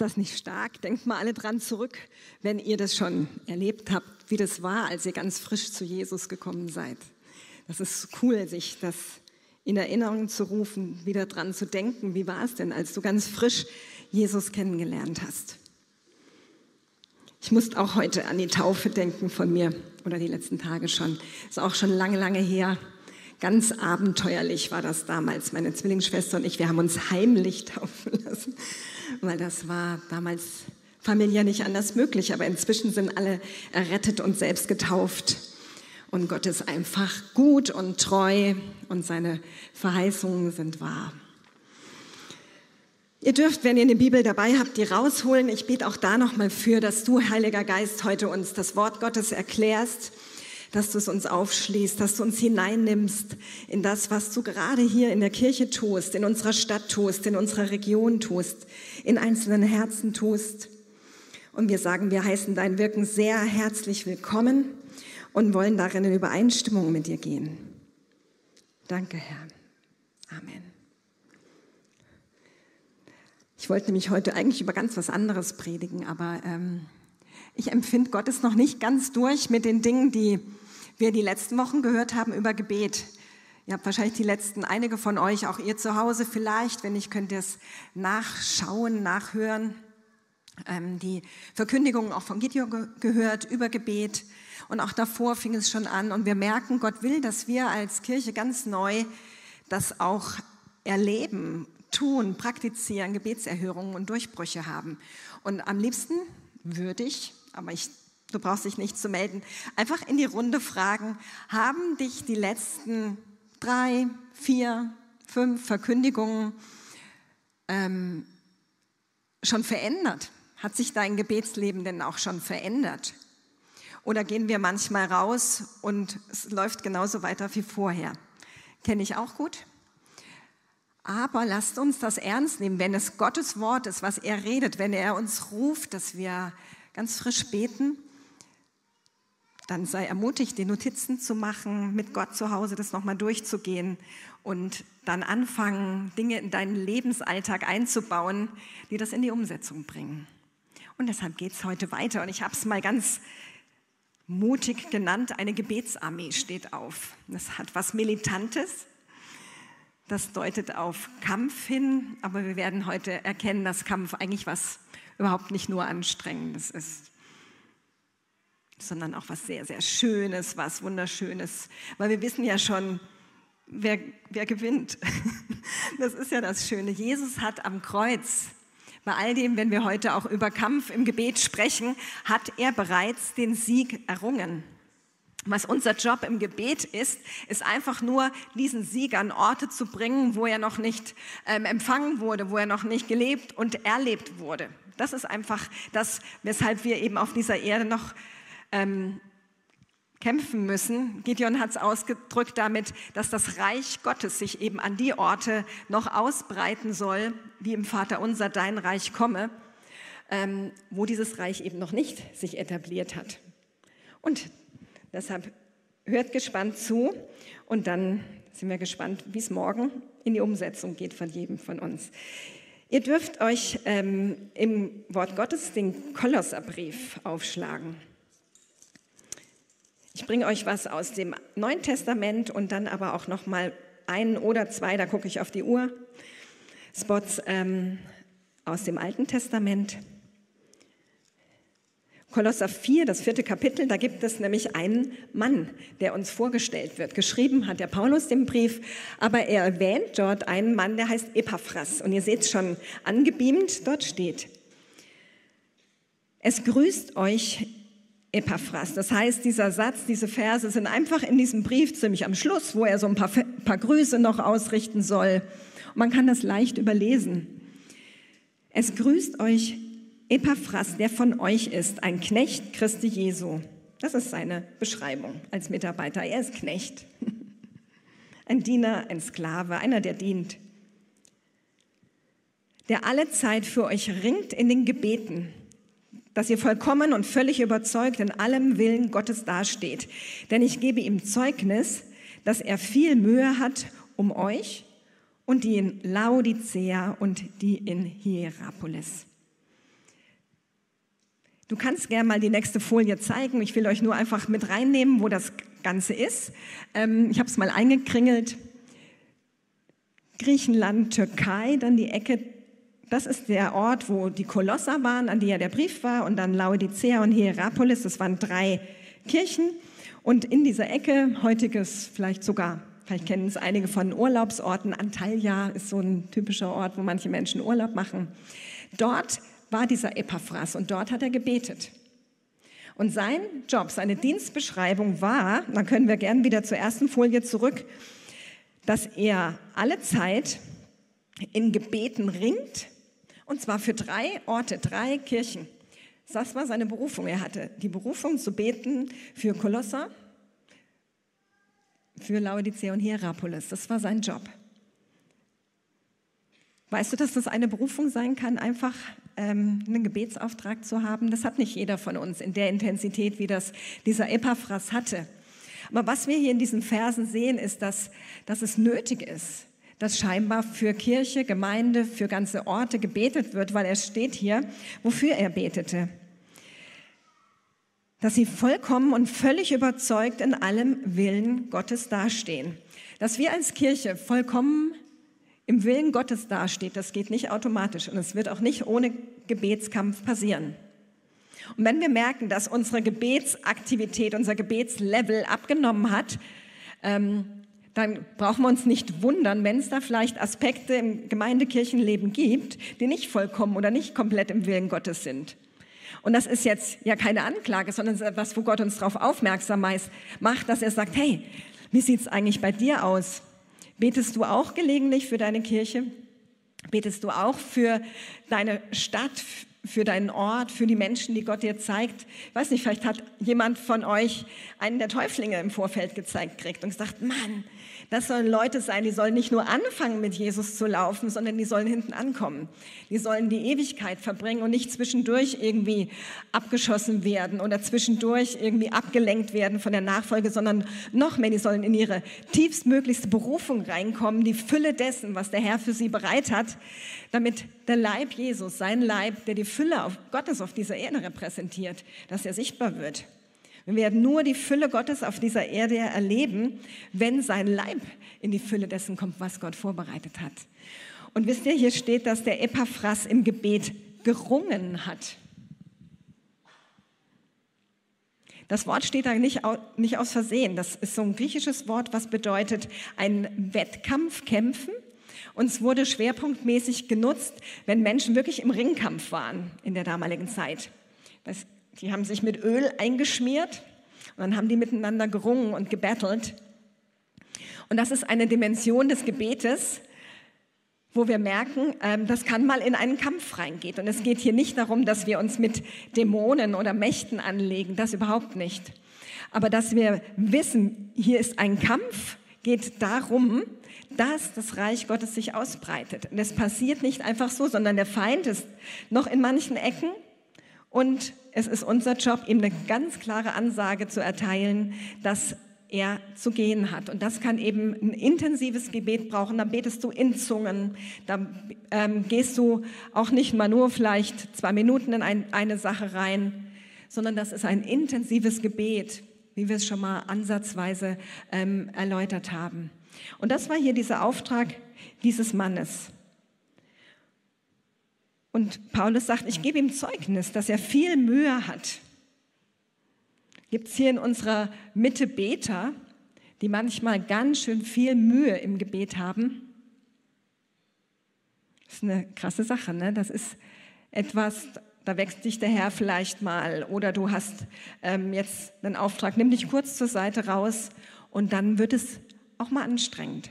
Das nicht stark? Denkt mal alle dran zurück, wenn ihr das schon erlebt habt, wie das war, als ihr ganz frisch zu Jesus gekommen seid. Das ist cool, sich das in Erinnerung zu rufen, wieder dran zu denken. Wie war es denn, als du ganz frisch Jesus kennengelernt hast? Ich musste auch heute an die Taufe denken von mir oder die letzten Tage schon. Ist auch schon lange, lange her. Ganz abenteuerlich war das damals. Meine Zwillingsschwester und ich, wir haben uns heimlich taufen lassen, weil das war damals familiär nicht anders möglich. Aber inzwischen sind alle errettet und selbst getauft. Und Gott ist einfach gut und treu und seine Verheißungen sind wahr. Ihr dürft, wenn ihr eine Bibel dabei habt, die rausholen. Ich bete auch da nochmal für, dass du, Heiliger Geist, heute uns das Wort Gottes erklärst dass du es uns aufschließt, dass du uns hineinnimmst in das, was du gerade hier in der Kirche tust, in unserer Stadt tust, in unserer Region tust, in einzelnen Herzen tust. Und wir sagen, wir heißen dein Wirken sehr herzlich willkommen und wollen darin in Übereinstimmung mit dir gehen. Danke, Herr. Amen. Ich wollte nämlich heute eigentlich über ganz was anderes predigen, aber ähm, ich empfinde Gott ist noch nicht ganz durch mit den Dingen, die wir die letzten Wochen gehört haben über Gebet. Ihr habt wahrscheinlich die letzten, einige von euch, auch ihr zu Hause vielleicht, wenn nicht, könnt ihr es nachschauen, nachhören. Ähm, die Verkündigungen auch von Gideon gehört über Gebet. Und auch davor fing es schon an. Und wir merken, Gott will, dass wir als Kirche ganz neu das auch erleben, tun, praktizieren, Gebetserhörungen und Durchbrüche haben. Und am liebsten würde ich, aber ich du brauchst dich nicht zu melden, einfach in die Runde fragen, haben dich die letzten drei, vier, fünf Verkündigungen ähm, schon verändert? Hat sich dein Gebetsleben denn auch schon verändert? Oder gehen wir manchmal raus und es läuft genauso weiter wie vorher? Kenne ich auch gut. Aber lasst uns das ernst nehmen, wenn es Gottes Wort ist, was er redet, wenn er uns ruft, dass wir ganz frisch beten dann sei ermutigt, die Notizen zu machen, mit Gott zu Hause das nochmal durchzugehen und dann anfangen, Dinge in deinen Lebensalltag einzubauen, die das in die Umsetzung bringen. Und deshalb geht es heute weiter. Und ich habe es mal ganz mutig genannt, eine Gebetsarmee steht auf. Das hat was Militantes. Das deutet auf Kampf hin, aber wir werden heute erkennen, dass Kampf eigentlich was überhaupt nicht nur Anstrengendes ist sondern auch was sehr, sehr Schönes, was Wunderschönes. Weil wir wissen ja schon, wer, wer gewinnt. Das ist ja das Schöne. Jesus hat am Kreuz, bei all dem, wenn wir heute auch über Kampf im Gebet sprechen, hat er bereits den Sieg errungen. Was unser Job im Gebet ist, ist einfach nur, diesen Sieg an Orte zu bringen, wo er noch nicht ähm, empfangen wurde, wo er noch nicht gelebt und erlebt wurde. Das ist einfach das, weshalb wir eben auf dieser Erde noch ähm, kämpfen müssen. Gideon hat es ausgedrückt damit, dass das Reich Gottes sich eben an die Orte noch ausbreiten soll, wie im Vater unser, dein Reich komme, ähm, wo dieses Reich eben noch nicht sich etabliert hat. Und deshalb hört gespannt zu und dann sind wir gespannt, wie es morgen in die Umsetzung geht von jedem von uns. Ihr dürft euch ähm, im Wort Gottes den Kolosserbrief aufschlagen. Ich bringe euch was aus dem Neuen Testament und dann aber auch noch mal einen oder zwei, da gucke ich auf die Uhr, Spots ähm, aus dem Alten Testament. Kolosser 4, das vierte Kapitel, da gibt es nämlich einen Mann, der uns vorgestellt wird. Geschrieben hat der Paulus den Brief, aber er erwähnt dort einen Mann, der heißt Epaphras. Und ihr seht es schon angebeamt, dort steht, es grüßt euch Epaphras. Das heißt, dieser Satz, diese Verse sind einfach in diesem Brief ziemlich am Schluss, wo er so ein paar, paar Grüße noch ausrichten soll. Und man kann das leicht überlesen. Es grüßt euch Epaphras, der von euch ist, ein Knecht Christi Jesu. Das ist seine Beschreibung als Mitarbeiter. Er ist Knecht. Ein Diener, ein Sklave, einer, der dient. Der alle Zeit für euch ringt in den Gebeten dass ihr vollkommen und völlig überzeugt in allem Willen Gottes dasteht. Denn ich gebe ihm Zeugnis, dass er viel Mühe hat um euch und die in Laodicea und die in Hierapolis. Du kannst gerne mal die nächste Folie zeigen. Ich will euch nur einfach mit reinnehmen, wo das Ganze ist. Ähm, ich habe es mal eingekringelt. Griechenland, Türkei, dann die Ecke. Das ist der Ort, wo die Kolosser waren, an die ja der Brief war, und dann Laodicea und Hierapolis. Das waren drei Kirchen. Und in dieser Ecke, heutiges vielleicht sogar, vielleicht kennen es einige von Urlaubsorten, Antalya ist so ein typischer Ort, wo manche Menschen Urlaub machen. Dort war dieser Epaphras und dort hat er gebetet. Und sein Job, seine Dienstbeschreibung war, dann können wir gern wieder zur ersten Folie zurück, dass er alle Zeit in Gebeten ringt, und zwar für drei Orte, drei Kirchen. Das war seine Berufung. Er hatte die Berufung zu beten für Kolosser, für Laodicea und Hierapolis. Das war sein Job. Weißt du, dass das eine Berufung sein kann, einfach einen Gebetsauftrag zu haben? Das hat nicht jeder von uns in der Intensität, wie das dieser Epaphras hatte. Aber was wir hier in diesen Versen sehen, ist, dass, dass es nötig ist, dass scheinbar für Kirche, Gemeinde, für ganze Orte gebetet wird, weil er steht hier, wofür er betete. Dass sie vollkommen und völlig überzeugt in allem Willen Gottes dastehen. Dass wir als Kirche vollkommen im Willen Gottes dasteht, das geht nicht automatisch und es wird auch nicht ohne Gebetskampf passieren. Und wenn wir merken, dass unsere Gebetsaktivität, unser Gebetslevel abgenommen hat, ähm, dann brauchen wir uns nicht wundern, wenn es da vielleicht Aspekte im Gemeindekirchenleben gibt, die nicht vollkommen oder nicht komplett im Willen Gottes sind. Und das ist jetzt ja keine Anklage, sondern etwas, wo Gott uns darauf aufmerksam macht, dass er sagt, hey, wie sieht es eigentlich bei dir aus? Betest du auch gelegentlich für deine Kirche? Betest du auch für deine Stadt, für deinen Ort, für die Menschen, die Gott dir zeigt? Ich weiß nicht, vielleicht hat jemand von euch einen der Täuflinge im Vorfeld gezeigt kriegt und gesagt, Mann, das sollen Leute sein, die sollen nicht nur anfangen, mit Jesus zu laufen, sondern die sollen hinten ankommen. Die sollen die Ewigkeit verbringen und nicht zwischendurch irgendwie abgeschossen werden oder zwischendurch irgendwie abgelenkt werden von der Nachfolge, sondern noch mehr, die sollen in ihre tiefstmöglichste Berufung reinkommen, die Fülle dessen, was der Herr für sie bereit hat, damit der Leib Jesus, sein Leib, der die Fülle auf Gottes auf dieser Erde repräsentiert, dass er sichtbar wird. Wir werden nur die Fülle Gottes auf dieser Erde erleben, wenn sein Leib in die Fülle dessen kommt, was Gott vorbereitet hat. Und wisst ihr, hier steht, dass der Epaphras im Gebet gerungen hat. Das Wort steht da nicht, nicht aus Versehen. Das ist so ein griechisches Wort, was bedeutet ein Wettkampf, kämpfen. Und es wurde schwerpunktmäßig genutzt, wenn Menschen wirklich im Ringkampf waren in der damaligen Zeit. Das die haben sich mit Öl eingeschmiert und dann haben die miteinander gerungen und gebettelt. Und das ist eine Dimension des Gebetes, wo wir merken, ähm, das kann mal in einen Kampf reingehen. Und es geht hier nicht darum, dass wir uns mit Dämonen oder Mächten anlegen, das überhaupt nicht. Aber dass wir wissen, hier ist ein Kampf, geht darum, dass das Reich Gottes sich ausbreitet. Und es passiert nicht einfach so, sondern der Feind ist noch in manchen Ecken und es ist unser Job, ihm eine ganz klare Ansage zu erteilen, dass er zu gehen hat. Und das kann eben ein intensives Gebet brauchen. Da betest du in Zungen. Da ähm, gehst du auch nicht mal nur vielleicht zwei Minuten in ein, eine Sache rein, sondern das ist ein intensives Gebet, wie wir es schon mal ansatzweise ähm, erläutert haben. Und das war hier dieser Auftrag dieses Mannes. Und Paulus sagt, ich gebe ihm Zeugnis, dass er viel Mühe hat. Gibt es hier in unserer Mitte Beter, die manchmal ganz schön viel Mühe im Gebet haben? Das ist eine krasse Sache, ne? Das ist etwas, da wächst dich der Herr vielleicht mal oder du hast ähm, jetzt einen Auftrag, nimm dich kurz zur Seite raus und dann wird es auch mal anstrengend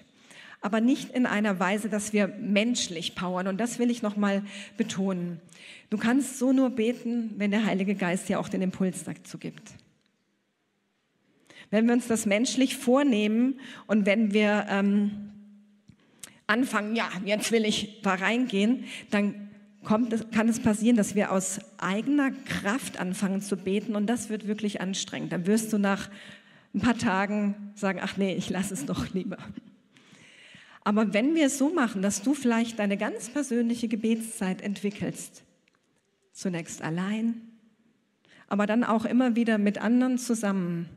aber nicht in einer Weise, dass wir menschlich powern. Und das will ich nochmal betonen. Du kannst so nur beten, wenn der Heilige Geist dir auch den Impuls dazu gibt. Wenn wir uns das menschlich vornehmen und wenn wir ähm, anfangen, ja, jetzt will ich da reingehen, dann kommt, kann es passieren, dass wir aus eigener Kraft anfangen zu beten und das wird wirklich anstrengend. Dann wirst du nach ein paar Tagen sagen, ach nee, ich lasse es doch lieber. Aber wenn wir es so machen, dass du vielleicht deine ganz persönliche Gebetszeit entwickelst, zunächst allein, aber dann auch immer wieder mit anderen zusammen.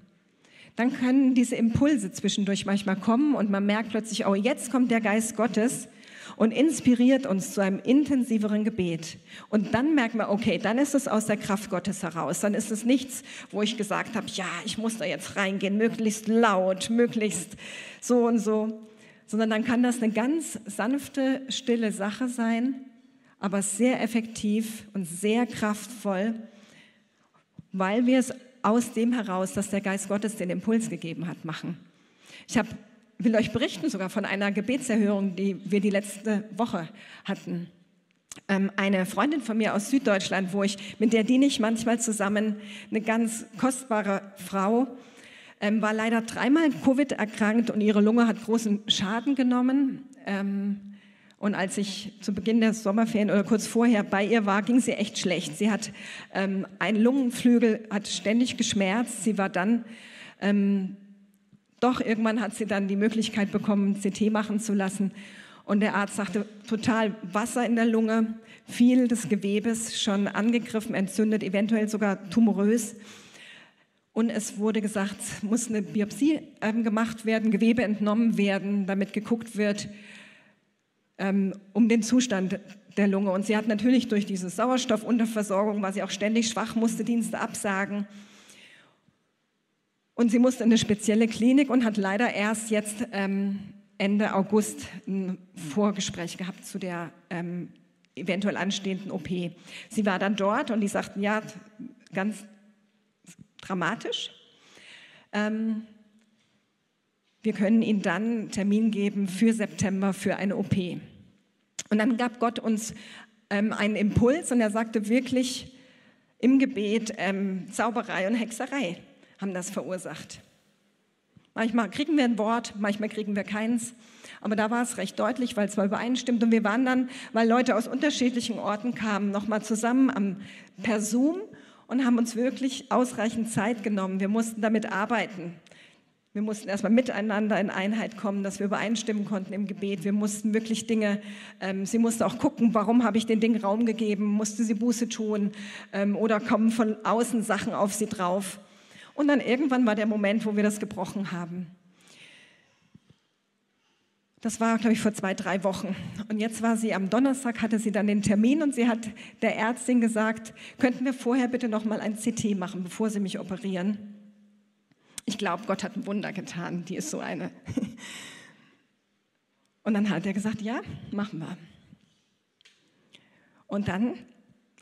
Dann können diese Impulse zwischendurch manchmal kommen und man merkt plötzlich, oh, jetzt kommt der Geist Gottes und inspiriert uns zu einem intensiveren Gebet. Und dann merkt man, okay, dann ist es aus der Kraft Gottes heraus. Dann ist es nichts, wo ich gesagt habe, ja, ich muss da jetzt reingehen, möglichst laut, möglichst so und so, sondern dann kann das eine ganz sanfte, stille Sache sein, aber sehr effektiv und sehr kraftvoll, weil wir es aus dem heraus, dass der Geist Gottes den Impuls gegeben hat, machen. Ich hab, will euch berichten sogar von einer Gebetserhörung, die wir die letzte Woche hatten. Ähm, eine Freundin von mir aus Süddeutschland, wo ich, mit der diene ich manchmal zusammen, eine ganz kostbare Frau, ähm, war leider dreimal Covid erkrankt und ihre Lunge hat großen Schaden genommen. Ähm, und als ich zu Beginn der Sommerferien oder kurz vorher bei ihr war, ging sie echt schlecht. Sie hat ähm, einen Lungenflügel, hat ständig geschmerzt. Sie war dann, ähm, doch irgendwann hat sie dann die Möglichkeit bekommen, CT machen zu lassen. Und der Arzt sagte, total Wasser in der Lunge, viel des Gewebes schon angegriffen, entzündet, eventuell sogar tumorös. Und es wurde gesagt, muss eine Biopsie ähm, gemacht werden, Gewebe entnommen werden, damit geguckt wird, ähm, um den Zustand der Lunge. Und sie hat natürlich durch diese Sauerstoffunterversorgung, war sie auch ständig schwach, musste Dienste absagen. Und sie musste in eine spezielle Klinik und hat leider erst jetzt ähm, Ende August ein Vorgespräch gehabt zu der ähm, eventuell anstehenden OP. Sie war dann dort und die sagten, ja, ganz dramatisch. Ähm, wir können Ihnen dann einen Termin geben für September für eine OP. Und dann gab Gott uns ähm, einen Impuls und er sagte wirklich im Gebet, ähm, Zauberei und Hexerei haben das verursacht. Manchmal kriegen wir ein Wort, manchmal kriegen wir keins. Aber da war es recht deutlich, weil es war übereinstimmt. Und wir waren dann, weil Leute aus unterschiedlichen Orten kamen, nochmal zusammen am, per Zoom und haben uns wirklich ausreichend Zeit genommen. Wir mussten damit arbeiten. Wir mussten erstmal miteinander in Einheit kommen, dass wir übereinstimmen konnten im Gebet. Wir mussten wirklich Dinge, ähm, sie musste auch gucken, warum habe ich den Dingen Raum gegeben, musste sie Buße tun ähm, oder kommen von außen Sachen auf sie drauf. Und dann irgendwann war der Moment, wo wir das gebrochen haben. Das war, glaube ich, vor zwei, drei Wochen. Und jetzt war sie am Donnerstag, hatte sie dann den Termin und sie hat der Ärztin gesagt, könnten wir vorher bitte noch mal ein CT machen, bevor Sie mich operieren? Ich glaube, Gott hat ein Wunder getan. Die ist so eine. Und dann hat er gesagt, ja, machen wir. Und dann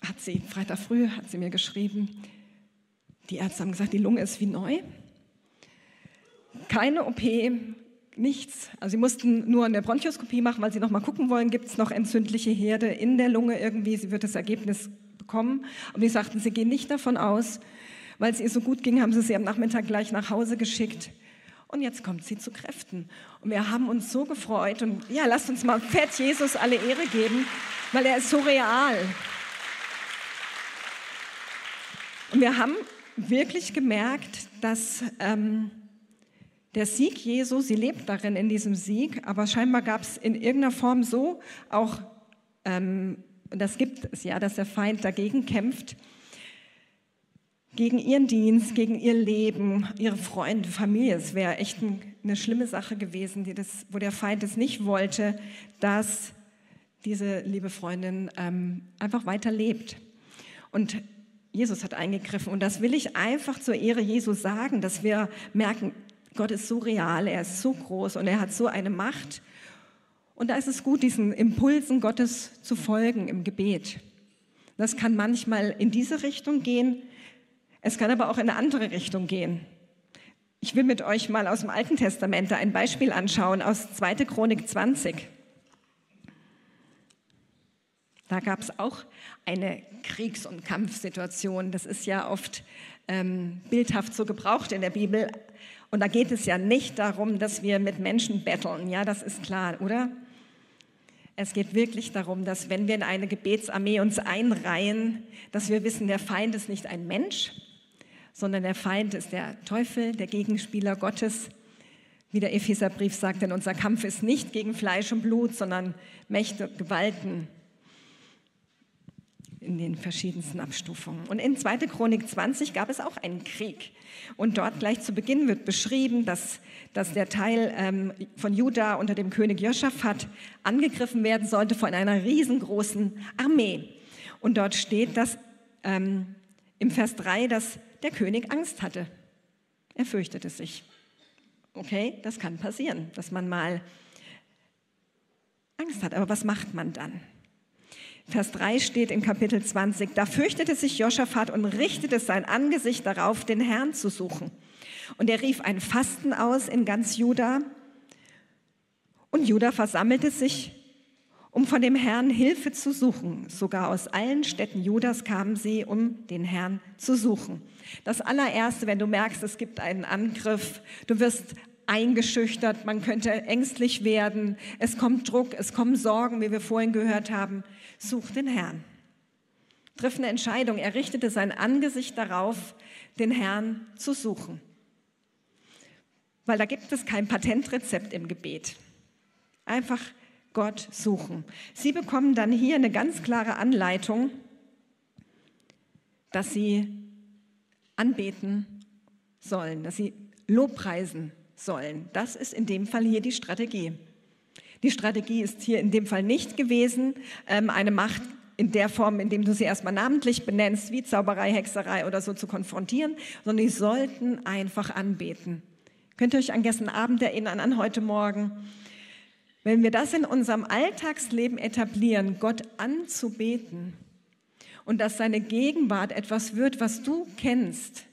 hat sie, Freitag früh, hat sie mir geschrieben, die Ärzte haben gesagt, die Lunge ist wie neu. Keine OP, nichts. Also sie mussten nur eine Bronchoskopie machen, weil sie noch mal gucken wollen, gibt es noch entzündliche Herde in der Lunge irgendwie. Sie wird das Ergebnis bekommen. Und wir sagten, sie gehen nicht davon aus, weil es ihr so gut ging, haben sie sie am Nachmittag gleich nach Hause geschickt. Und jetzt kommt sie zu Kräften. Und wir haben uns so gefreut. Und ja, lasst uns mal Pferd Jesus alle Ehre geben, weil er ist so real. Und wir haben wirklich gemerkt, dass ähm, der Sieg Jesu, sie lebt darin in diesem Sieg, aber scheinbar gab es in irgendeiner Form so auch, ähm, das gibt es ja, dass der Feind dagegen kämpft, gegen ihren Dienst, gegen ihr Leben, ihre Freunde, Familie. Es wäre echt eine schlimme Sache gewesen, das, wo der Feind es nicht wollte, dass diese liebe Freundin ähm, einfach weiter lebt. Und Jesus hat eingegriffen. Und das will ich einfach zur Ehre Jesu sagen, dass wir merken, Gott ist so real, er ist so groß und er hat so eine Macht. Und da ist es gut, diesen Impulsen Gottes zu folgen im Gebet. Das kann manchmal in diese Richtung gehen, es kann aber auch in eine andere Richtung gehen. Ich will mit euch mal aus dem Alten Testament ein Beispiel anschauen, aus 2. Chronik 20. Da gab es auch eine Kriegs- und Kampfsituation. Das ist ja oft ähm, bildhaft so gebraucht in der Bibel. Und da geht es ja nicht darum, dass wir mit Menschen betteln. Ja, das ist klar, oder? Es geht wirklich darum, dass wenn wir in eine Gebetsarmee uns einreihen, dass wir wissen, der Feind ist nicht ein Mensch, sondern der Feind ist der Teufel, der Gegenspieler Gottes. Wie der Epheserbrief sagt, denn unser Kampf ist nicht gegen Fleisch und Blut, sondern Mächte, Gewalten, in den verschiedensten Abstufungen. Und in 2. Chronik 20 gab es auch einen Krieg. Und dort gleich zu Beginn wird beschrieben, dass, dass der Teil ähm, von Juda unter dem König Joschafat angegriffen werden sollte von einer riesengroßen Armee. Und dort steht, dass ähm, im Vers 3, dass der König Angst hatte. Er fürchtete sich. Okay, das kann passieren, dass man mal Angst hat. Aber was macht man dann? Vers 3 steht in Kapitel 20, da fürchtete sich Josaphat und richtete sein Angesicht darauf, den Herrn zu suchen. Und er rief ein Fasten aus in ganz Juda. Und Juda versammelte sich, um von dem Herrn Hilfe zu suchen. Sogar aus allen Städten Judas kamen sie, um den Herrn zu suchen. Das allererste, wenn du merkst, es gibt einen Angriff, du wirst eingeschüchtert, man könnte ängstlich werden, es kommt Druck, es kommen Sorgen, wie wir vorhin gehört haben. Such den Herrn. Triff eine Entscheidung. Er richtete sein Angesicht darauf, den Herrn zu suchen. Weil da gibt es kein Patentrezept im Gebet. Einfach Gott suchen. Sie bekommen dann hier eine ganz klare Anleitung, dass sie anbeten sollen, dass sie Lobpreisen sollen. Das ist in dem Fall hier die Strategie. Die Strategie ist hier in dem Fall nicht gewesen, ähm, eine Macht in der Form, in dem du sie erstmal namentlich benennst, wie Zauberei, Hexerei oder so zu konfrontieren, sondern die sollten einfach anbeten. Könnt ihr euch an gestern Abend erinnern, an heute Morgen? Wenn wir das in unserem Alltagsleben etablieren, Gott anzubeten und dass seine Gegenwart etwas wird, was du kennst,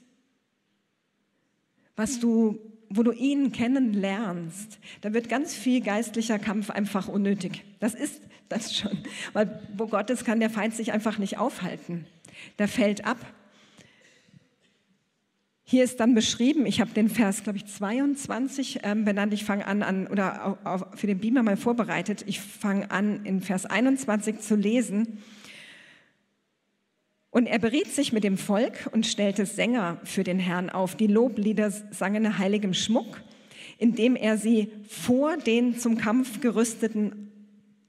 was du wo du ihn kennenlernst, da wird ganz viel geistlicher Kampf einfach unnötig. Das ist das schon. Weil wo Gott ist, kann der Feind sich einfach nicht aufhalten. Der fällt ab. Hier ist dann beschrieben, ich habe den Vers, glaube ich, 22 ähm, benannt. Ich fange an, an, oder auf, auf, für den Beamer mal vorbereitet. Ich fange an, in Vers 21 zu lesen. Und er beriet sich mit dem Volk und stellte Sänger für den Herrn auf, die Loblieder sangen heiligem Schmuck, indem er sie vor den zum Kampf gerüsteten,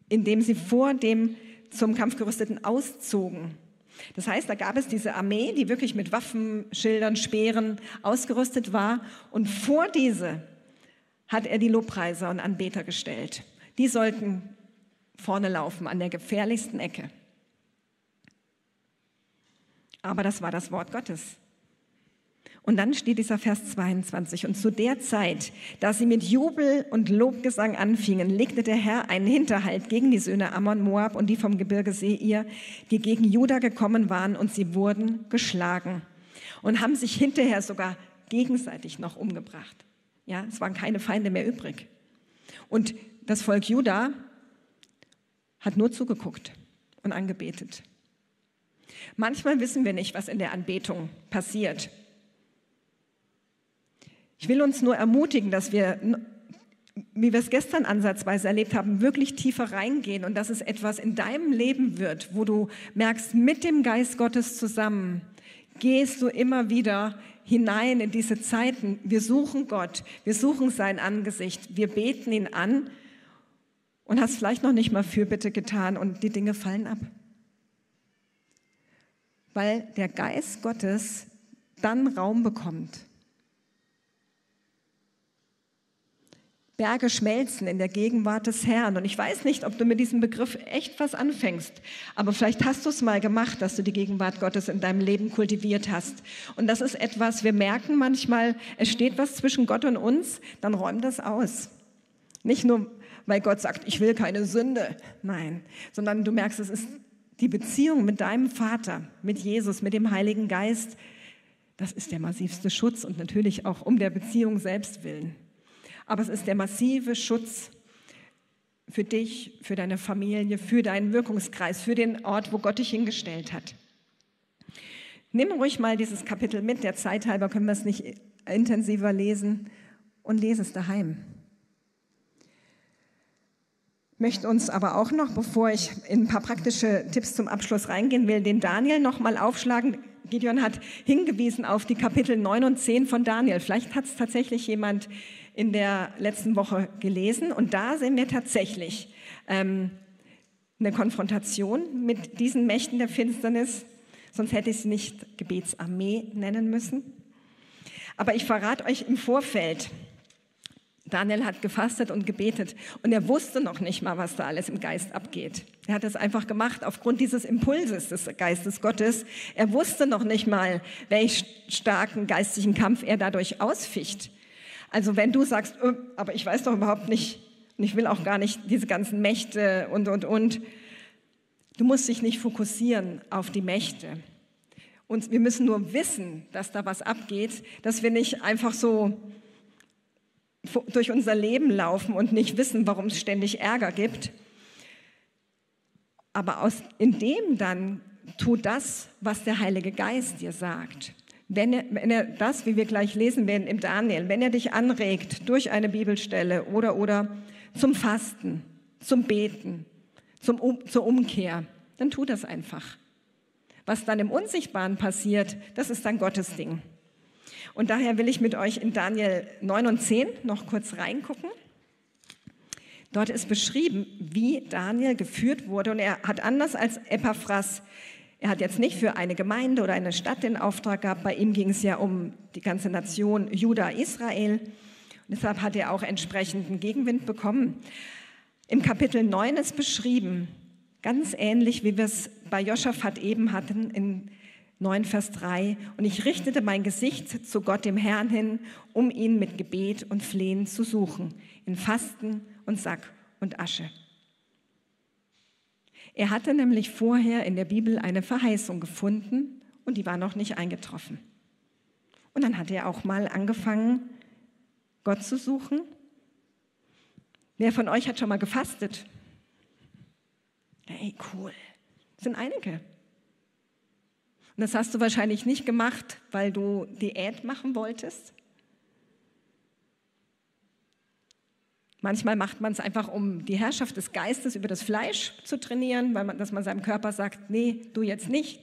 indem sie vor dem zum Kampf gerüsteten auszogen. Das heißt, da gab es diese Armee, die wirklich mit Waffen, Schildern, Speeren ausgerüstet war. Und vor diese hat er die Lobpreiser und Anbeter gestellt. Die sollten vorne laufen, an der gefährlichsten Ecke. Aber das war das Wort Gottes. Und dann steht dieser Vers 22. Und zu der Zeit, da sie mit Jubel und Lobgesang anfingen, legte der Herr einen Hinterhalt gegen die Söhne Ammon, Moab und die vom Gebirge Seir, die gegen Juda gekommen waren, und sie wurden geschlagen und haben sich hinterher sogar gegenseitig noch umgebracht. Ja, es waren keine Feinde mehr übrig. Und das Volk Juda hat nur zugeguckt und angebetet. Manchmal wissen wir nicht, was in der Anbetung passiert. Ich will uns nur ermutigen, dass wir, wie wir es gestern ansatzweise erlebt haben, wirklich tiefer reingehen und dass es etwas in deinem Leben wird, wo du merkst, mit dem Geist Gottes zusammen gehst du immer wieder hinein in diese Zeiten. Wir suchen Gott, wir suchen sein Angesicht, wir beten ihn an und hast vielleicht noch nicht mal Fürbitte getan und die Dinge fallen ab weil der Geist Gottes dann Raum bekommt. Berge schmelzen in der Gegenwart des Herrn. Und ich weiß nicht, ob du mit diesem Begriff echt was anfängst, aber vielleicht hast du es mal gemacht, dass du die Gegenwart Gottes in deinem Leben kultiviert hast. Und das ist etwas, wir merken manchmal, es steht was zwischen Gott und uns, dann räum das aus. Nicht nur, weil Gott sagt, ich will keine Sünde, nein, sondern du merkst, es ist die Beziehung mit deinem Vater, mit Jesus, mit dem Heiligen Geist, das ist der massivste Schutz und natürlich auch um der Beziehung selbst willen. Aber es ist der massive Schutz für dich, für deine Familie, für deinen Wirkungskreis, für den Ort, wo Gott dich hingestellt hat. Nimm ruhig mal dieses Kapitel mit, der Zeit halber können wir es nicht intensiver lesen und lese es daheim möchte uns aber auch noch, bevor ich in ein paar praktische Tipps zum Abschluss reingehen will, den Daniel noch mal aufschlagen. Gideon hat hingewiesen auf die Kapitel 9 und 10 von Daniel. Vielleicht hat es tatsächlich jemand in der letzten Woche gelesen. Und da sehen wir tatsächlich ähm, eine Konfrontation mit diesen Mächten der Finsternis, sonst hätte ich sie nicht Gebetsarmee nennen müssen. Aber ich verrate euch im Vorfeld, Daniel hat gefastet und gebetet und er wusste noch nicht mal, was da alles im Geist abgeht. Er hat es einfach gemacht aufgrund dieses Impulses des Geistes Gottes. Er wusste noch nicht mal, welch starken geistigen Kampf er dadurch ausficht. Also wenn du sagst, oh, aber ich weiß doch überhaupt nicht und ich will auch gar nicht diese ganzen Mächte und, und, und, du musst dich nicht fokussieren auf die Mächte. Und wir müssen nur wissen, dass da was abgeht, dass wir nicht einfach so durch unser Leben laufen und nicht wissen, warum es ständig Ärger gibt. Aber aus, in dem dann tu das, was der Heilige Geist dir sagt. Wenn er, wenn er das, wie wir gleich lesen werden im Daniel, wenn er dich anregt durch eine Bibelstelle oder, oder zum Fasten, zum Beten, zum, um, zur Umkehr, dann tu das einfach. Was dann im Unsichtbaren passiert, das ist dann Gottes Ding. Und daher will ich mit euch in Daniel 9 und 10 noch kurz reingucken. Dort ist beschrieben, wie Daniel geführt wurde. Und er hat anders als Epaphras, er hat jetzt nicht für eine Gemeinde oder eine Stadt den Auftrag gehabt. Bei ihm ging es ja um die ganze Nation Juda, Israel. Und deshalb hat er auch entsprechenden Gegenwind bekommen. Im Kapitel 9 ist beschrieben, ganz ähnlich wie wir es bei Joschafat eben hatten, in 9, Vers 3. Und ich richtete mein Gesicht zu Gott, dem Herrn, hin, um ihn mit Gebet und Flehen zu suchen, in Fasten und Sack und Asche. Er hatte nämlich vorher in der Bibel eine Verheißung gefunden und die war noch nicht eingetroffen. Und dann hat er auch mal angefangen, Gott zu suchen. Wer von euch hat schon mal gefastet? Hey, cool. Das sind einige. Und das hast du wahrscheinlich nicht gemacht, weil du Diät machen wolltest. Manchmal macht man es einfach, um die Herrschaft des Geistes über das Fleisch zu trainieren, weil man, dass man seinem Körper sagt, nee, du jetzt nicht.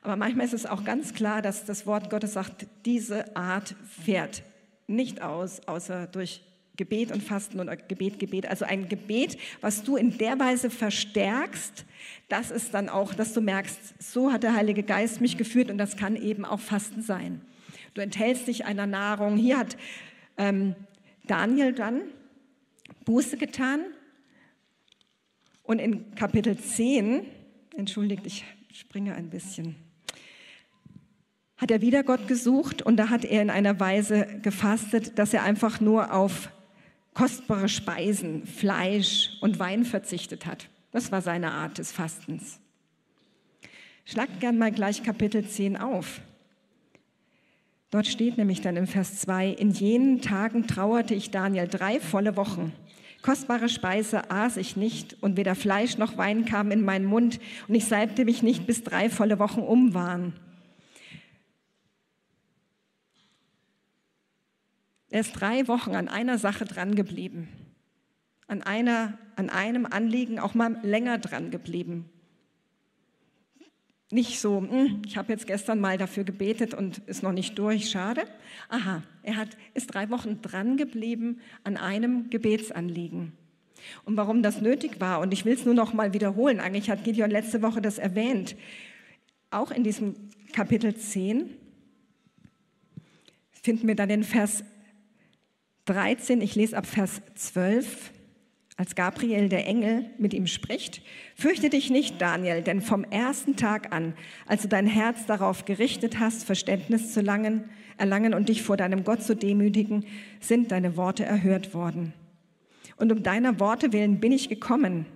Aber manchmal ist es auch ganz klar, dass das Wort Gottes sagt, diese Art fährt nicht aus, außer durch Gebet und Fasten oder Gebet, Gebet. Also ein Gebet, was du in der Weise verstärkst, das ist dann auch, dass du merkst, so hat der Heilige Geist mich geführt und das kann eben auch Fasten sein. Du enthältst dich einer Nahrung. Hier hat ähm, Daniel dann Buße getan und in Kapitel 10, entschuldigt, ich springe ein bisschen, hat er wieder Gott gesucht und da hat er in einer Weise gefastet, dass er einfach nur auf kostbare Speisen, Fleisch und Wein verzichtet hat. Das war seine Art des Fastens. Schlagt gern mal gleich Kapitel 10 auf. Dort steht nämlich dann im Vers 2, in jenen Tagen trauerte ich Daniel drei volle Wochen. Kostbare Speise aß ich nicht und weder Fleisch noch Wein kam in meinen Mund und ich salbte mich nicht, bis drei volle Wochen um waren. Er ist drei Wochen an einer Sache dran geblieben, an, einer, an einem Anliegen auch mal länger dran geblieben. Nicht so, hm, ich habe jetzt gestern mal dafür gebetet und ist noch nicht durch, schade. Aha, er hat, ist drei Wochen dran geblieben an einem Gebetsanliegen. Und warum das nötig war, und ich will es nur noch mal wiederholen, eigentlich hat Gideon letzte Woche das erwähnt, auch in diesem Kapitel 10 finden wir dann den Vers 13, ich lese ab Vers 12, als Gabriel der Engel mit ihm spricht, fürchte dich nicht, Daniel, denn vom ersten Tag an, als du dein Herz darauf gerichtet hast, Verständnis zu langen, erlangen und dich vor deinem Gott zu demütigen, sind deine Worte erhört worden. Und um deiner Worte willen bin ich gekommen.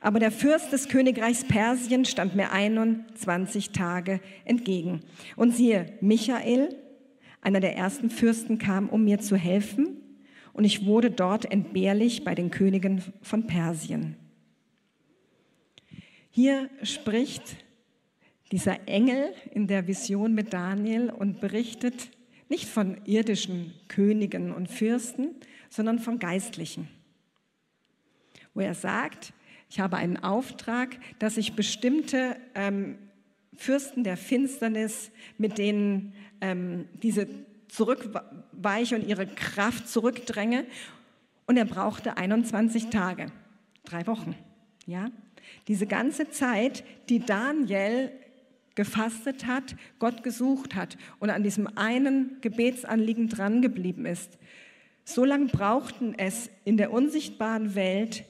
Aber der Fürst des Königreichs Persien stand mir 21 Tage entgegen. Und siehe, Michael, einer der ersten Fürsten, kam, um mir zu helfen und ich wurde dort entbehrlich bei den Königen von Persien. Hier spricht dieser Engel in der Vision mit Daniel und berichtet nicht von irdischen Königen und Fürsten, sondern von geistlichen. Wo er sagt, ich habe einen Auftrag, dass ich bestimmte ähm, Fürsten der Finsternis, mit denen ähm, diese zurückweiche und ihre Kraft zurückdränge. Und er brauchte 21 Tage, drei Wochen. Ja? Diese ganze Zeit, die Daniel gefastet hat, Gott gesucht hat und an diesem einen Gebetsanliegen drangeblieben ist. So lange brauchten es in der unsichtbaren Welt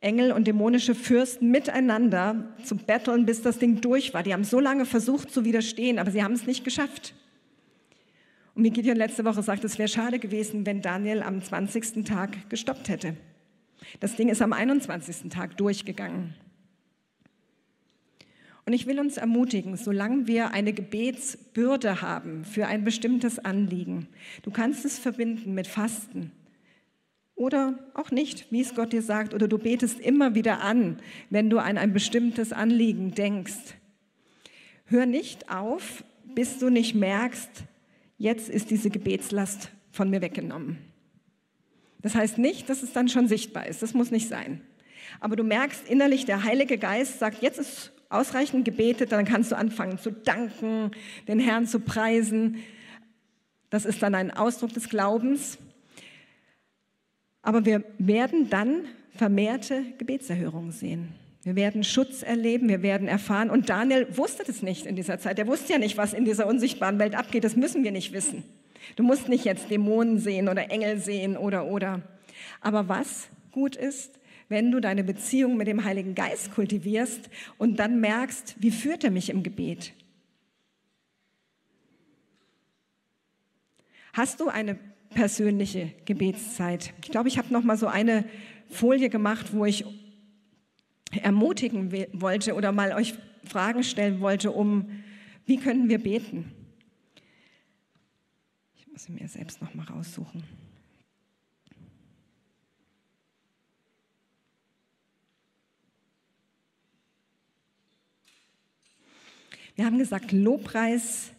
Engel und dämonische Fürsten miteinander zu betteln, bis das Ding durch war. Die haben so lange versucht zu widerstehen, aber sie haben es nicht geschafft. Und wie Gideon letzte Woche sagt, es wäre schade gewesen, wenn Daniel am 20. Tag gestoppt hätte. Das Ding ist am 21. Tag durchgegangen. Und ich will uns ermutigen, solange wir eine Gebetsbürde haben für ein bestimmtes Anliegen, du kannst es verbinden mit Fasten oder auch nicht, wie es Gott dir sagt, oder du betest immer wieder an, wenn du an ein bestimmtes Anliegen denkst. Hör nicht auf, bis du nicht merkst, jetzt ist diese Gebetslast von mir weggenommen. Das heißt nicht, dass es dann schon sichtbar ist, das muss nicht sein. Aber du merkst innerlich, der Heilige Geist sagt, jetzt ist ausreichend gebetet, dann kannst du anfangen zu danken, den Herrn zu preisen. Das ist dann ein Ausdruck des Glaubens. Aber wir werden dann vermehrte Gebetserhörungen sehen. Wir werden Schutz erleben, wir werden erfahren. Und Daniel wusste das nicht in dieser Zeit. Er wusste ja nicht, was in dieser unsichtbaren Welt abgeht. Das müssen wir nicht wissen. Du musst nicht jetzt Dämonen sehen oder Engel sehen oder oder. Aber was gut ist, wenn du deine Beziehung mit dem Heiligen Geist kultivierst und dann merkst, wie führt er mich im Gebet? Hast du eine persönliche Gebetszeit? Ich glaube, ich habe noch mal so eine Folie gemacht, wo ich ermutigen wollte oder mal euch Fragen stellen wollte, um wie können wir beten? Ich muss sie mir selbst noch mal raussuchen. Wir haben gesagt, Lobpreis,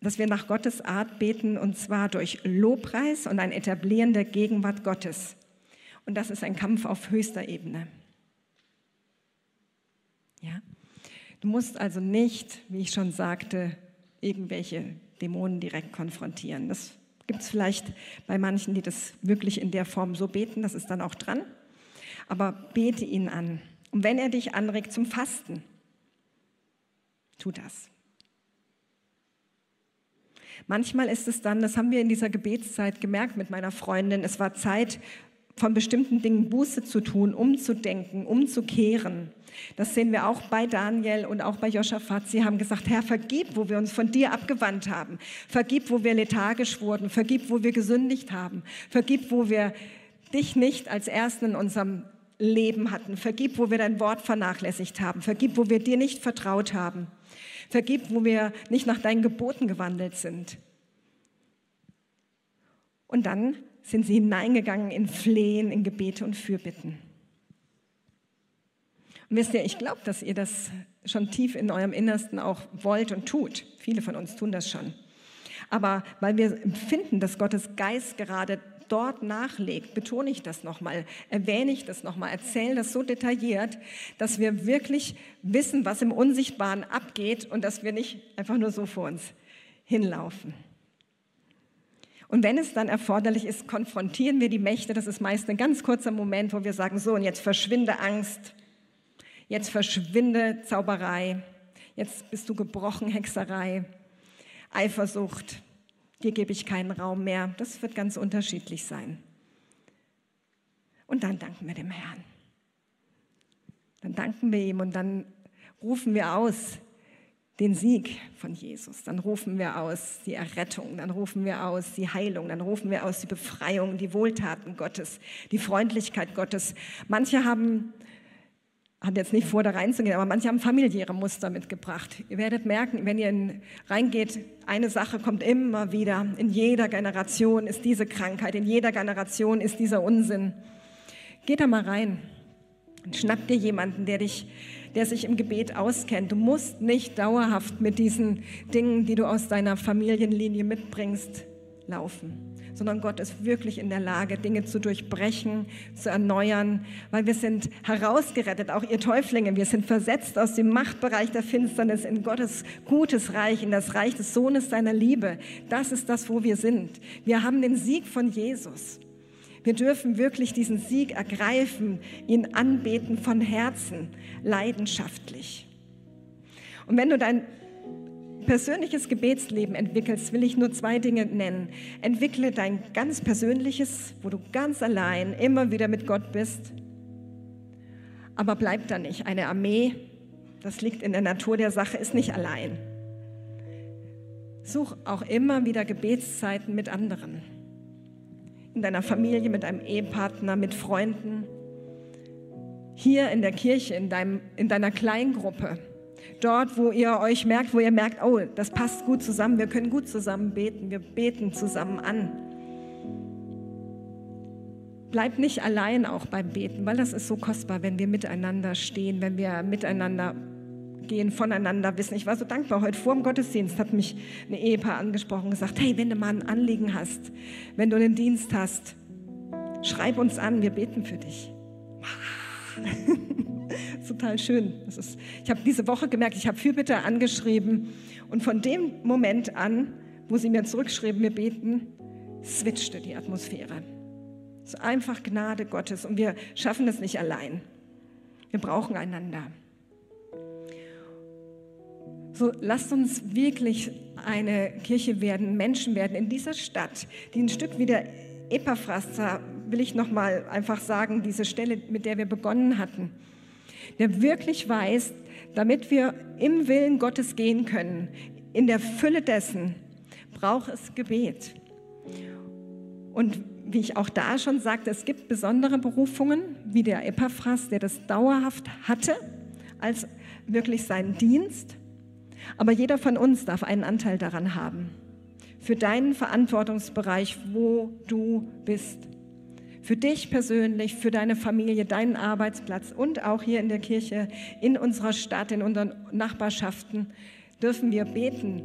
dass wir nach Gottes Art beten und zwar durch Lobpreis und ein Etablieren der Gegenwart Gottes. Und das ist ein Kampf auf höchster Ebene. Ja? Du musst also nicht, wie ich schon sagte, irgendwelche Dämonen direkt konfrontieren. Das gibt es vielleicht bei manchen, die das wirklich in der Form so beten, das ist dann auch dran. Aber bete ihn an. Und wenn er dich anregt zum Fasten, tu das. Manchmal ist es dann, das haben wir in dieser Gebetszeit gemerkt mit meiner Freundin, es war Zeit, von bestimmten Dingen Buße zu tun, umzudenken, umzukehren. Das sehen wir auch bei Daniel und auch bei Joschafat. Sie haben gesagt, Herr, vergib, wo wir uns von dir abgewandt haben. Vergib, wo wir lethargisch wurden. Vergib, wo wir gesündigt haben. Vergib, wo wir dich nicht als Ersten in unserem Leben hatten. Vergib, wo wir dein Wort vernachlässigt haben. Vergib, wo wir dir nicht vertraut haben. Vergib, wo wir nicht nach deinen Geboten gewandelt sind. Und dann sind sie hineingegangen in Flehen, in Gebete und Fürbitten. Und wisst ihr, ich glaube, dass ihr das schon tief in eurem Innersten auch wollt und tut. Viele von uns tun das schon. Aber weil wir empfinden, dass Gottes Geist gerade dort nachlegt, betone ich das nochmal, erwähne ich das nochmal, erzähle das so detailliert, dass wir wirklich wissen, was im Unsichtbaren abgeht und dass wir nicht einfach nur so vor uns hinlaufen. Und wenn es dann erforderlich ist, konfrontieren wir die Mächte. Das ist meist ein ganz kurzer Moment, wo wir sagen, so, und jetzt verschwinde Angst, jetzt verschwinde Zauberei, jetzt bist du gebrochen, Hexerei, Eifersucht, dir gebe ich keinen Raum mehr. Das wird ganz unterschiedlich sein. Und dann danken wir dem Herrn. Dann danken wir ihm und dann rufen wir aus den Sieg von Jesus. Dann rufen wir aus die Errettung, dann rufen wir aus die Heilung, dann rufen wir aus die Befreiung, die Wohltaten Gottes, die Freundlichkeit Gottes. Manche haben hat jetzt nicht vor, da reinzugehen, aber manche haben familiäre Muster mitgebracht. Ihr werdet merken, wenn ihr in, reingeht, eine Sache kommt immer wieder. In jeder Generation ist diese Krankheit, in jeder Generation ist dieser Unsinn. Geht da mal rein und schnapp dir jemanden, der dich, der sich im Gebet auskennt. Du musst nicht dauerhaft mit diesen Dingen, die du aus deiner Familienlinie mitbringst, laufen sondern Gott ist wirklich in der Lage, Dinge zu durchbrechen, zu erneuern, weil wir sind herausgerettet, auch ihr Täuflinge, wir sind versetzt aus dem Machtbereich der Finsternis in Gottes gutes Reich, in das Reich des Sohnes seiner Liebe. Das ist das, wo wir sind. Wir haben den Sieg von Jesus. Wir dürfen wirklich diesen Sieg ergreifen, ihn anbeten von Herzen, leidenschaftlich. Und wenn du dein persönliches Gebetsleben entwickelst, will ich nur zwei Dinge nennen. Entwickle dein ganz persönliches, wo du ganz allein immer wieder mit Gott bist. Aber bleib da nicht. Eine Armee, das liegt in der Natur der Sache, ist nicht allein. Such auch immer wieder Gebetszeiten mit anderen. In deiner Familie, mit deinem Ehepartner, mit Freunden. Hier in der Kirche, in, deinem, in deiner Kleingruppe Dort, wo ihr euch merkt, wo ihr merkt, oh, das passt gut zusammen, wir können gut zusammen beten, wir beten zusammen an. Bleibt nicht allein auch beim Beten, weil das ist so kostbar, wenn wir miteinander stehen, wenn wir miteinander gehen, voneinander wissen. Ich war so dankbar. Heute vor dem Gottesdienst hat mich ein Ehepaar angesprochen und gesagt, hey, wenn du mal ein Anliegen hast, wenn du einen Dienst hast, schreib uns an, wir beten für dich. total schön. Ist, ich habe diese Woche gemerkt, ich habe Fürbitte angeschrieben und von dem Moment an, wo sie mir zurückschrieben, wir beten, switchte die Atmosphäre. Es ist einfach Gnade Gottes und wir schaffen das nicht allein. Wir brauchen einander. So lasst uns wirklich eine Kirche werden, Menschen werden in dieser Stadt, die ein Stück wie der Epaphras, will ich nochmal einfach sagen, diese Stelle, mit der wir begonnen hatten, der wirklich weiß, damit wir im Willen Gottes gehen können, in der Fülle dessen, braucht es Gebet. Und wie ich auch da schon sagte, es gibt besondere Berufungen, wie der Epaphras, der das dauerhaft hatte, als wirklich seinen Dienst. Aber jeder von uns darf einen Anteil daran haben. Für deinen Verantwortungsbereich, wo du bist für dich persönlich, für deine Familie, deinen Arbeitsplatz und auch hier in der Kirche, in unserer Stadt, in unseren Nachbarschaften, dürfen wir beten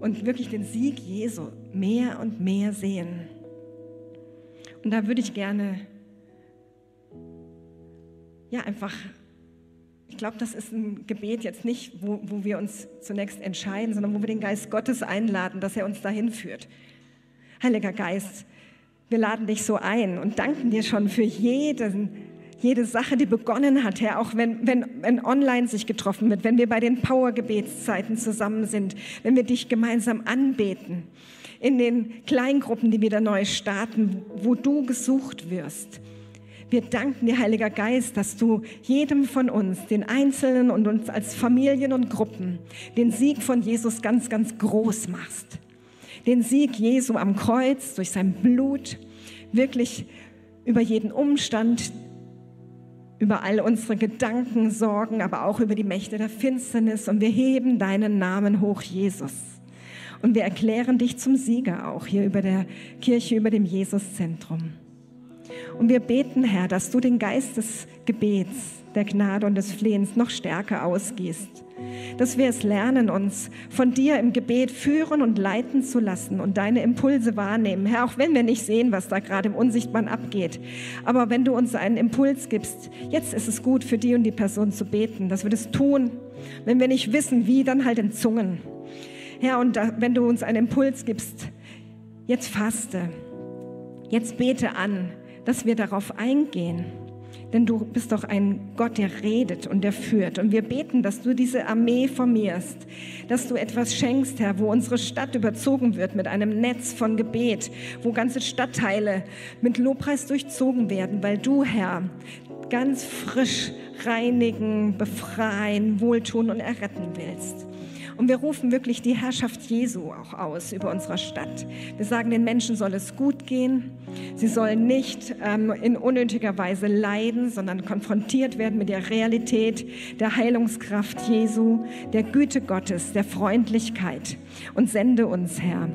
und wirklich den Sieg Jesu mehr und mehr sehen. Und da würde ich gerne, ja, einfach, ich glaube, das ist ein Gebet jetzt nicht, wo, wo wir uns zunächst entscheiden, sondern wo wir den Geist Gottes einladen, dass er uns dahin führt. Heiliger Geist, wir laden dich so ein und danken dir schon für jeden, jede Sache, die begonnen hat, Herr, auch wenn, wenn, wenn online sich getroffen wird, wenn wir bei den Power-Gebetszeiten zusammen sind, wenn wir dich gemeinsam anbeten, in den Kleingruppen, die wieder neu starten, wo du gesucht wirst. Wir danken dir, Heiliger Geist, dass du jedem von uns, den Einzelnen und uns als Familien und Gruppen, den Sieg von Jesus ganz, ganz groß machst den Sieg Jesu am Kreuz durch sein Blut, wirklich über jeden Umstand, über all unsere Gedanken, Sorgen, aber auch über die Mächte der Finsternis. Und wir heben deinen Namen hoch, Jesus. Und wir erklären dich zum Sieger auch hier über der Kirche, über dem Jesuszentrum. Und wir beten, Herr, dass du den Geist des Gebets, der Gnade und des Flehens noch stärker ausgehst dass wir es lernen, uns von dir im Gebet führen und leiten zu lassen und deine Impulse wahrnehmen. Herr, auch wenn wir nicht sehen, was da gerade im Unsichtbaren abgeht, aber wenn du uns einen Impuls gibst, jetzt ist es gut für die und die Person zu beten, dass wir das tun. Wenn wir nicht wissen, wie, dann halt in Zungen. Herr, und da, wenn du uns einen Impuls gibst, jetzt faste, jetzt bete an, dass wir darauf eingehen denn du bist doch ein Gott, der redet und der führt. Und wir beten, dass du diese Armee formierst, dass du etwas schenkst, Herr, wo unsere Stadt überzogen wird mit einem Netz von Gebet, wo ganze Stadtteile mit Lobpreis durchzogen werden, weil du, Herr, ganz frisch reinigen, befreien, wohltun und erretten willst. Und wir rufen wirklich die Herrschaft Jesu auch aus über unserer Stadt. Wir sagen, den Menschen soll es gut gehen. Sie sollen nicht ähm, in unnötiger Weise leiden, sondern konfrontiert werden mit der Realität der Heilungskraft Jesu, der Güte Gottes, der Freundlichkeit. Und sende uns, Herr,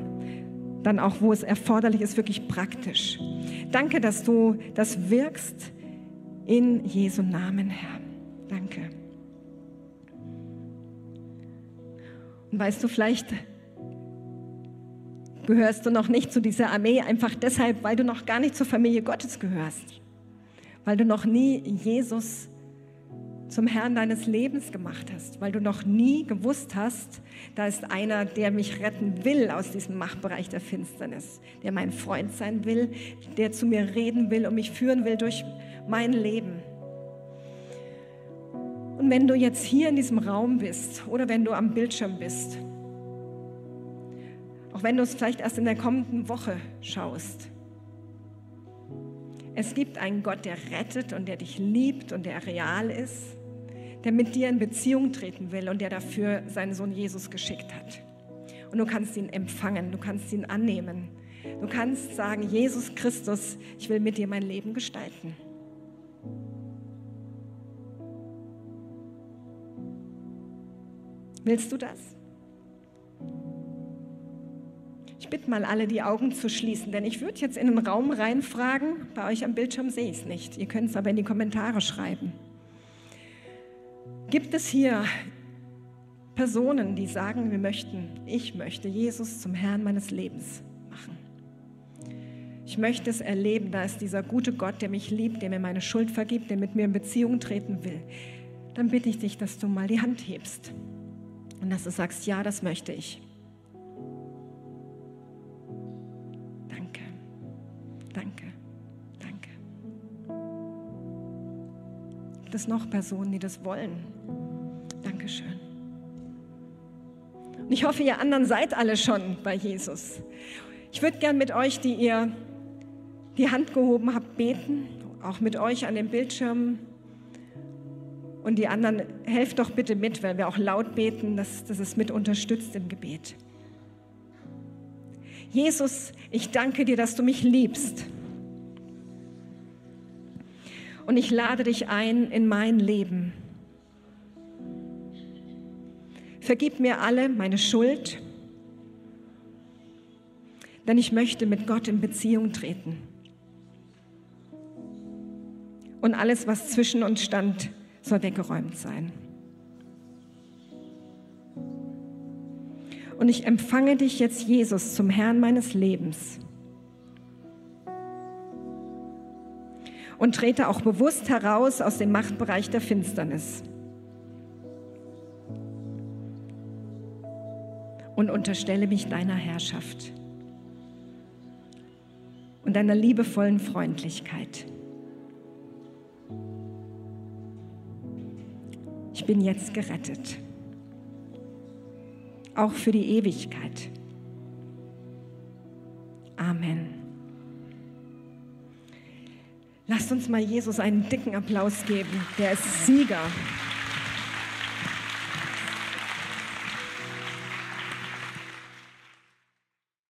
dann auch, wo es erforderlich ist, wirklich praktisch. Danke, dass du das wirkst in Jesu Namen, Herr. Danke. Weißt du, vielleicht gehörst du noch nicht zu dieser Armee, einfach deshalb, weil du noch gar nicht zur Familie Gottes gehörst, weil du noch nie Jesus zum Herrn deines Lebens gemacht hast, weil du noch nie gewusst hast, da ist einer, der mich retten will aus diesem Machtbereich der Finsternis, der mein Freund sein will, der zu mir reden will und mich führen will durch mein Leben. Und wenn du jetzt hier in diesem Raum bist oder wenn du am Bildschirm bist, auch wenn du es vielleicht erst in der kommenden Woche schaust, es gibt einen Gott, der rettet und der dich liebt und der real ist der mit dir in Beziehung treten will und der dafür seinen Sohn Jesus geschickt hat. Und du kannst ihn empfangen, du kannst ihn annehmen. Du kannst sagen, Jesus Christus, ich will mit dir mein Leben gestalten. Willst du das? Ich bitte mal alle, die Augen zu schließen, denn ich würde jetzt in den Raum reinfragen. Bei euch am Bildschirm sehe ich es nicht. Ihr könnt es aber in die Kommentare schreiben. Gibt es hier Personen, die sagen, wir möchten, ich möchte Jesus zum Herrn meines Lebens machen? Ich möchte es erleben, da ist dieser gute Gott, der mich liebt, der mir meine Schuld vergibt, der mit mir in Beziehung treten will. Dann bitte ich dich, dass du mal die Hand hebst und dass du sagst, ja, das möchte ich. Danke, danke, danke. Gibt es noch Personen, die das wollen? Dankeschön. Und ich hoffe, ihr anderen seid alle schon bei Jesus. Ich würde gern mit euch, die ihr die Hand gehoben habt, beten, auch mit euch an den Bildschirmen. Und die anderen, helft doch bitte mit, weil wir auch laut beten, dass, dass es mit unterstützt im Gebet. Jesus, ich danke dir, dass du mich liebst. Und ich lade dich ein in mein Leben. Vergib mir alle meine Schuld, denn ich möchte mit Gott in Beziehung treten. Und alles, was zwischen uns stand, soll weggeräumt sein. Und ich empfange dich jetzt, Jesus, zum Herrn meines Lebens. Und trete auch bewusst heraus aus dem Machtbereich der Finsternis. und unterstelle mich deiner Herrschaft und deiner liebevollen Freundlichkeit. Bin jetzt gerettet, auch für die Ewigkeit. Amen. Lasst uns mal Jesus einen dicken Applaus geben. Der ist Sieger.